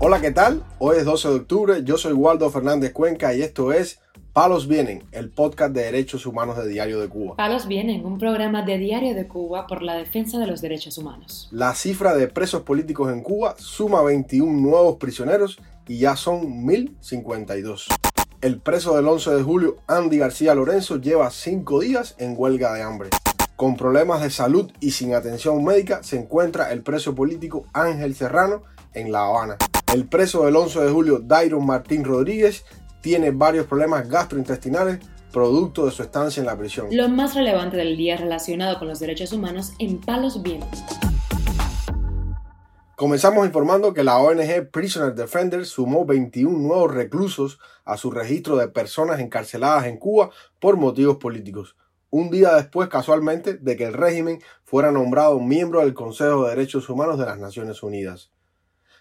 Hola, ¿qué tal? Hoy es 12 de octubre, yo soy Waldo Fernández Cuenca y esto es Palos Vienen, el podcast de derechos humanos de Diario de Cuba. Palos Vienen, un programa de Diario de Cuba por la defensa de los derechos humanos. La cifra de presos políticos en Cuba suma 21 nuevos prisioneros y ya son 1052. El preso del 11 de julio, Andy García Lorenzo, lleva cinco días en huelga de hambre. Con problemas de salud y sin atención médica se encuentra el preso político Ángel Serrano en La Habana. El preso del 11 de julio, Dairon Martín Rodríguez, tiene varios problemas gastrointestinales producto de su estancia en la prisión. Lo más relevante del día relacionado con los derechos humanos en Palos Vientos. Comenzamos informando que la ONG Prisoner Defenders sumó 21 nuevos reclusos a su registro de personas encarceladas en Cuba por motivos políticos. Un día después, casualmente, de que el régimen fuera nombrado miembro del Consejo de Derechos Humanos de las Naciones Unidas.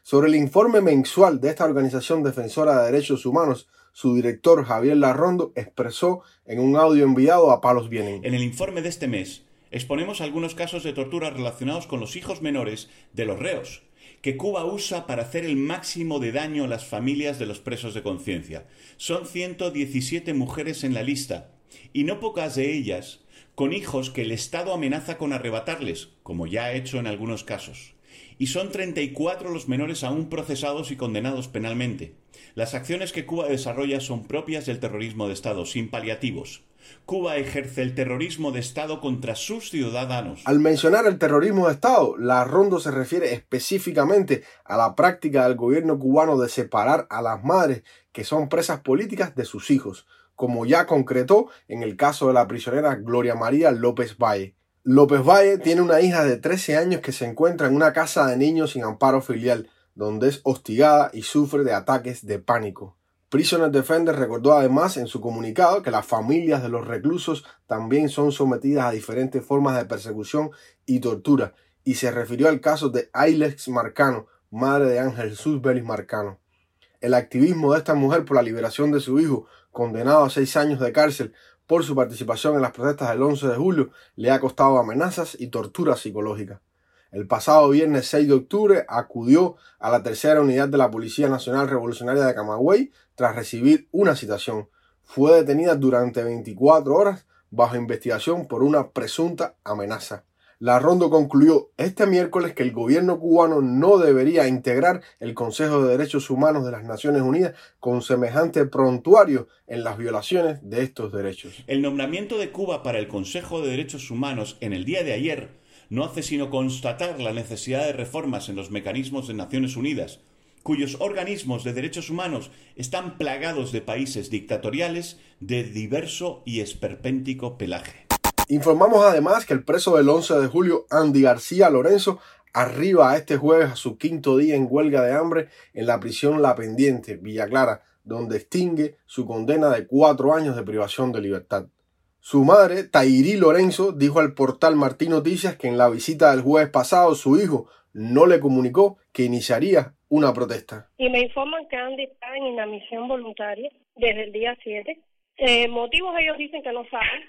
Sobre el informe mensual de esta organización defensora de derechos humanos, su director Javier Larrondo expresó en un audio enviado a Palos Vienen. En el informe de este mes exponemos algunos casos de tortura relacionados con los hijos menores de los reos, que Cuba usa para hacer el máximo de daño a las familias de los presos de conciencia. Son 117 mujeres en la lista, y no pocas de ellas con hijos que el Estado amenaza con arrebatarles, como ya ha hecho en algunos casos y son 34 los menores aún procesados y condenados penalmente. Las acciones que Cuba desarrolla son propias del terrorismo de Estado, sin paliativos. Cuba ejerce el terrorismo de Estado contra sus ciudadanos. Al mencionar el terrorismo de Estado, la Rondo se refiere específicamente a la práctica del gobierno cubano de separar a las madres que son presas políticas de sus hijos, como ya concretó en el caso de la prisionera Gloria María López Valle. López Valle tiene una hija de 13 años que se encuentra en una casa de niños sin amparo filial, donde es hostigada y sufre de ataques de pánico. Prisoner Defender recordó además en su comunicado que las familias de los reclusos también son sometidas a diferentes formas de persecución y tortura, y se refirió al caso de Ailex Marcano, madre de Ángel Jesús Marcano. El activismo de esta mujer por la liberación de su hijo, condenado a seis años de cárcel por su participación en las protestas del 11 de julio le ha costado amenazas y tortura psicológica. El pasado viernes 6 de octubre acudió a la tercera unidad de la Policía Nacional Revolucionaria de Camagüey tras recibir una citación. Fue detenida durante 24 horas bajo investigación por una presunta amenaza. La Rondo concluyó este miércoles que el gobierno cubano no debería integrar el Consejo de Derechos Humanos de las Naciones Unidas con semejante prontuario en las violaciones de estos derechos. El nombramiento de Cuba para el Consejo de Derechos Humanos en el día de ayer no hace sino constatar la necesidad de reformas en los mecanismos de Naciones Unidas, cuyos organismos de derechos humanos están plagados de países dictatoriales de diverso y esperpéntico pelaje. Informamos además que el preso del 11 de julio, Andy García Lorenzo, arriba este jueves a su quinto día en huelga de hambre en la prisión La Pendiente, Villa Clara, donde extingue su condena de cuatro años de privación de libertad. Su madre, Tairi Lorenzo, dijo al portal Martín Noticias que en la visita del jueves pasado su hijo no le comunicó que iniciaría una protesta. Y me informan que Andy está en inadmisión voluntaria desde el día 7. Eh, motivos ellos dicen que no saben,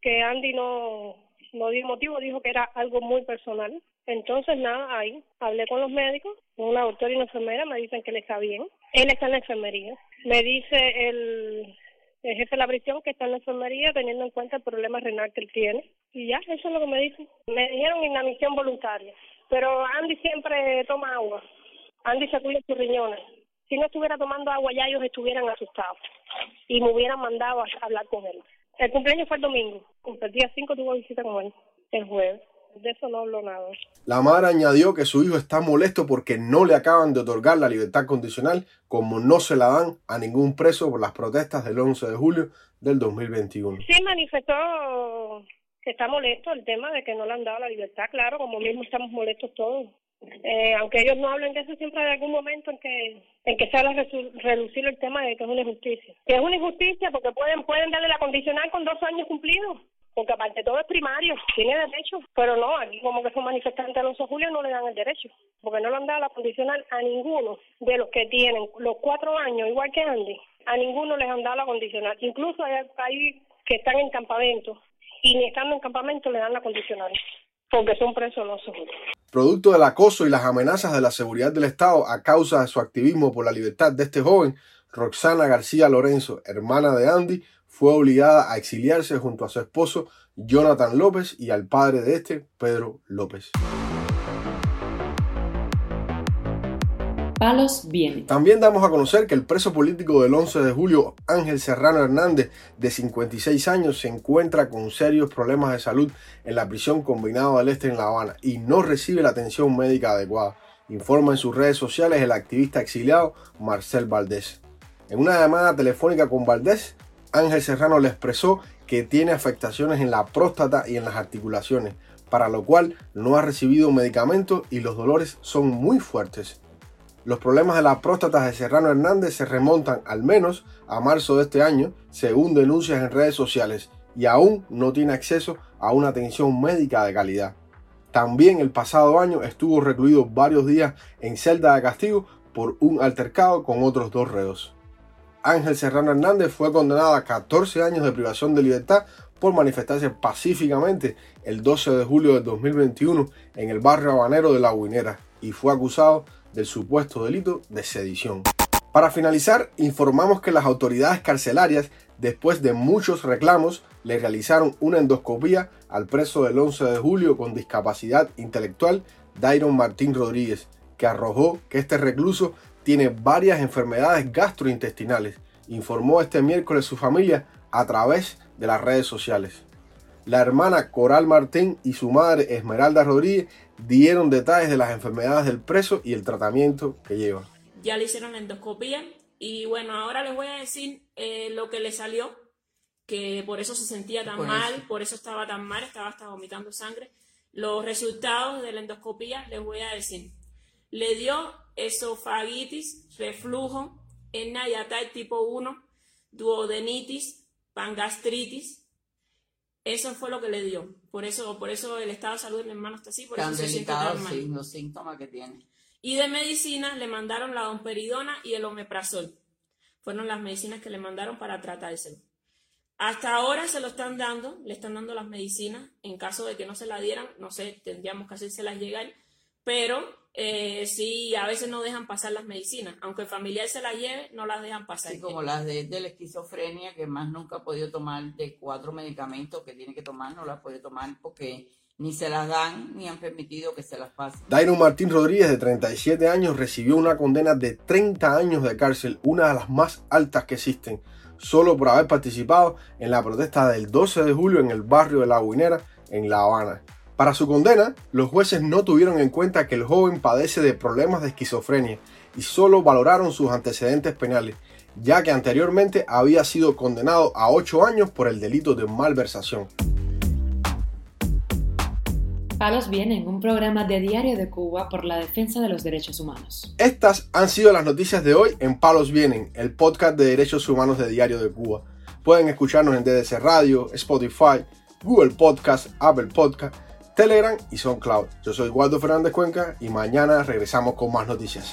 que Andy no, no dio motivo, dijo que era algo muy personal. Entonces, nada, ahí hablé con los médicos, una doctora y una enfermera, me dicen que él está bien. Él está en la enfermería. Me dice el, jefe de la prisión que está en la enfermería teniendo en cuenta el problema renal que él tiene. Y ya, eso es lo que me dicen. Me dijeron inadmisión voluntaria. Pero Andy siempre toma agua. Andy se cuida sus riñones. Si no estuviera tomando agua ya ellos estuvieran asustados y me hubieran mandado a hablar con él. El cumpleaños fue el domingo. El día 5 tuvo visita con él, el jueves. De eso no hablo nada. La madre añadió que su hijo está molesto porque no le acaban de otorgar la libertad condicional como no se la dan a ningún preso por las protestas del 11 de julio del 2021. Sí, manifestó que está molesto el tema de que no le han dado la libertad, claro, como mismo estamos molestos todos. Eh, aunque ellos no hablen de eso, siempre hay algún momento en que en que se habla reducir el tema de que es una injusticia. Que es una injusticia porque pueden pueden darle la condicional con dos años cumplidos, porque aparte todo es primario, tiene derecho, pero no, aquí como que son manifestantes los Julio no le dan el derecho, porque no le han dado la condicional a ninguno de los que tienen los cuatro años, igual que Andy, a ninguno les han dado la condicional. Incluso hay, hay que están en campamento y ni estando en campamento le dan la condicional, porque son presos los Julio. Producto del acoso y las amenazas de la seguridad del Estado a causa de su activismo por la libertad de este joven, Roxana García Lorenzo, hermana de Andy, fue obligada a exiliarse junto a su esposo Jonathan López y al padre de este, Pedro López. También damos a conocer que el preso político del 11 de julio, Ángel Serrano Hernández, de 56 años, se encuentra con serios problemas de salud en la prisión combinado del Este en La Habana y no recibe la atención médica adecuada, informa en sus redes sociales el activista exiliado Marcel Valdés. En una llamada telefónica con Valdés, Ángel Serrano le expresó que tiene afectaciones en la próstata y en las articulaciones, para lo cual no ha recibido medicamentos y los dolores son muy fuertes. Los problemas de la próstata de Serrano Hernández se remontan al menos a marzo de este año, según denuncias en redes sociales, y aún no tiene acceso a una atención médica de calidad. También el pasado año estuvo recluido varios días en celda de castigo por un altercado con otros dos reos. Ángel Serrano Hernández fue condenado a 14 años de privación de libertad por manifestarse pacíficamente el 12 de julio de 2021 en el barrio habanero de La Guinera y fue acusado del supuesto delito de sedición. Para finalizar, informamos que las autoridades carcelarias, después de muchos reclamos, le realizaron una endoscopía al preso del 11 de julio con discapacidad intelectual, Dairon Martín Rodríguez, que arrojó que este recluso tiene varias enfermedades gastrointestinales, informó este miércoles su familia a través de las redes sociales. La hermana Coral Martín y su madre Esmeralda Rodríguez dieron detalles de las enfermedades del preso y el tratamiento que lleva. Ya le hicieron la endoscopía y bueno, ahora les voy a decir eh, lo que le salió, que por eso se sentía tan mal, por eso estaba tan mal, estaba hasta vomitando sangre. Los resultados de la endoscopía les voy a decir. Le dio esofagitis, reflujo, hernia tipo 1, duodenitis, pangastritis, eso fue lo que le dio. Por eso, por eso el estado de salud de mi hermano está así, por eso se siente tan mal. Sí, los síntomas que tiene. Y de medicina le mandaron la domperidona y el omeprazol. Fueron las medicinas que le mandaron para tratárselo. Hasta ahora se lo están dando, le están dando las medicinas. En caso de que no se la dieran, no sé, tendríamos que hacérselas llegar. Pero eh, sí, a veces no dejan pasar las medicinas. Aunque el familiar se las lleve, no las dejan pasar. Sí, como las de, la esquizofrenia, que más nunca ha podido tomar de cuatro medicamentos que tiene que tomar, no las puede tomar porque ni se las dan ni han permitido que se las pasen. Dairo Martín Rodríguez, de 37 años, recibió una condena de 30 años de cárcel, una de las más altas que existen, solo por haber participado en la protesta del 12 de julio en el barrio de La Guinera, en La Habana. Para su condena, los jueces no tuvieron en cuenta que el joven padece de problemas de esquizofrenia y solo valoraron sus antecedentes penales, ya que anteriormente había sido condenado a 8 años por el delito de malversación. Palos Vienen, un programa de Diario de Cuba por la defensa de los derechos humanos. Estas han sido las noticias de hoy en Palos Vienen, el podcast de derechos humanos de Diario de Cuba. Pueden escucharnos en DDC Radio, Spotify, Google Podcast, Apple Podcast Telegram y SoundCloud. Yo soy Waldo Fernández Cuenca y mañana regresamos con más noticias.